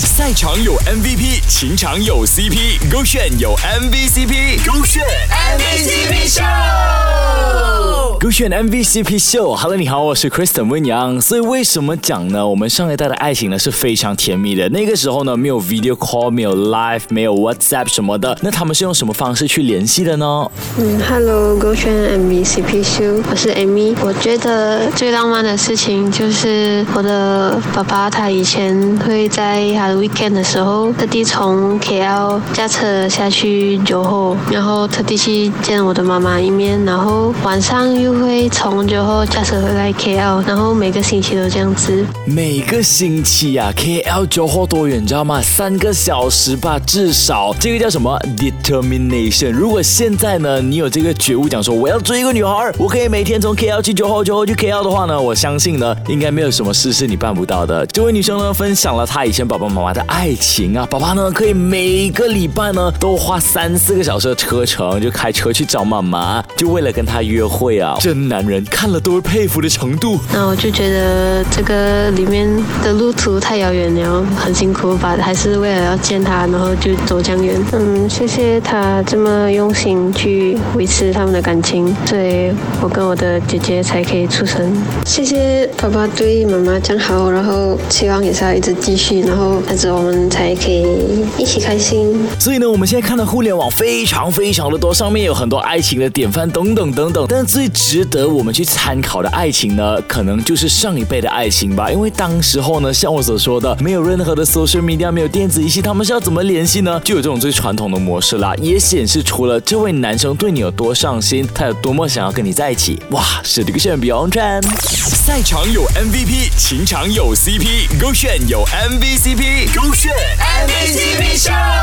赛场有 MVP，情场有 CP，勾选有 MVCp，勾选 MVCp 秀。勾选 MVCp 秀，Hello，你好，我是 Kristen 温阳。所以为什么讲呢？我们上一代的爱情呢是非常甜蜜的。那个时候呢，没有 video call，没有 live，没有 WhatsApp 什么的。那他们是用什么方式去联系的呢？嗯，Hello，勾选 MVCp 秀，我是 Amy。我觉得最浪漫的事情就是我的爸爸，他以前会在他的 weekend 的时候，特地从 KL 驾车下去酒后，然后特地去见我的妈妈一面，然后晚上又会从酒后驾车回来 KL，然后每个星期都这样子。每个星期呀，KL 酒后多远，你知道吗？三个小时吧，至少。这个叫什么 determination？如果现在呢，你有这个觉悟，讲说我要追一个女孩，我可以每天从 KL 去酒后，酒后去 KL 的话呢，我相信呢，应该没有什么事是你办不到的。这位女生呢，分享了她以前爸爸妈妈的爱情啊，爸爸呢可以每个礼拜呢都花三四个小时的车程，就开车去找妈妈，就为了跟她约会啊。真男人看了都会佩服的程度。那我就觉得这个里面的路途太遥远了，很辛苦吧？还是为了要见他，然后就走这样远。嗯，谢谢他这么用心去维持他们的感情，所以我跟我的姐姐才可以出生。谢谢爸爸对妈妈这样好，然后希望也是要一直继续，然后这样子我们才可以一起开心。所以呢，我们现在看到互联网非常非常的多，上面有很多爱情的典范等等等等。但最值值得我们去参考的爱情呢，可能就是上一辈的爱情吧。因为当时候呢，像我所说的，没有任何的 social media，没有电子仪器，他们是要怎么联系呢？就有这种最传统的模式啦，也显示出了这位男生对你有多上心，他有多么想要跟你在一起。哇，是这个选 Beyond RAN。赛场有 MVP，情场有 CP，勾选有 MVCp，勾选 MVCp 上。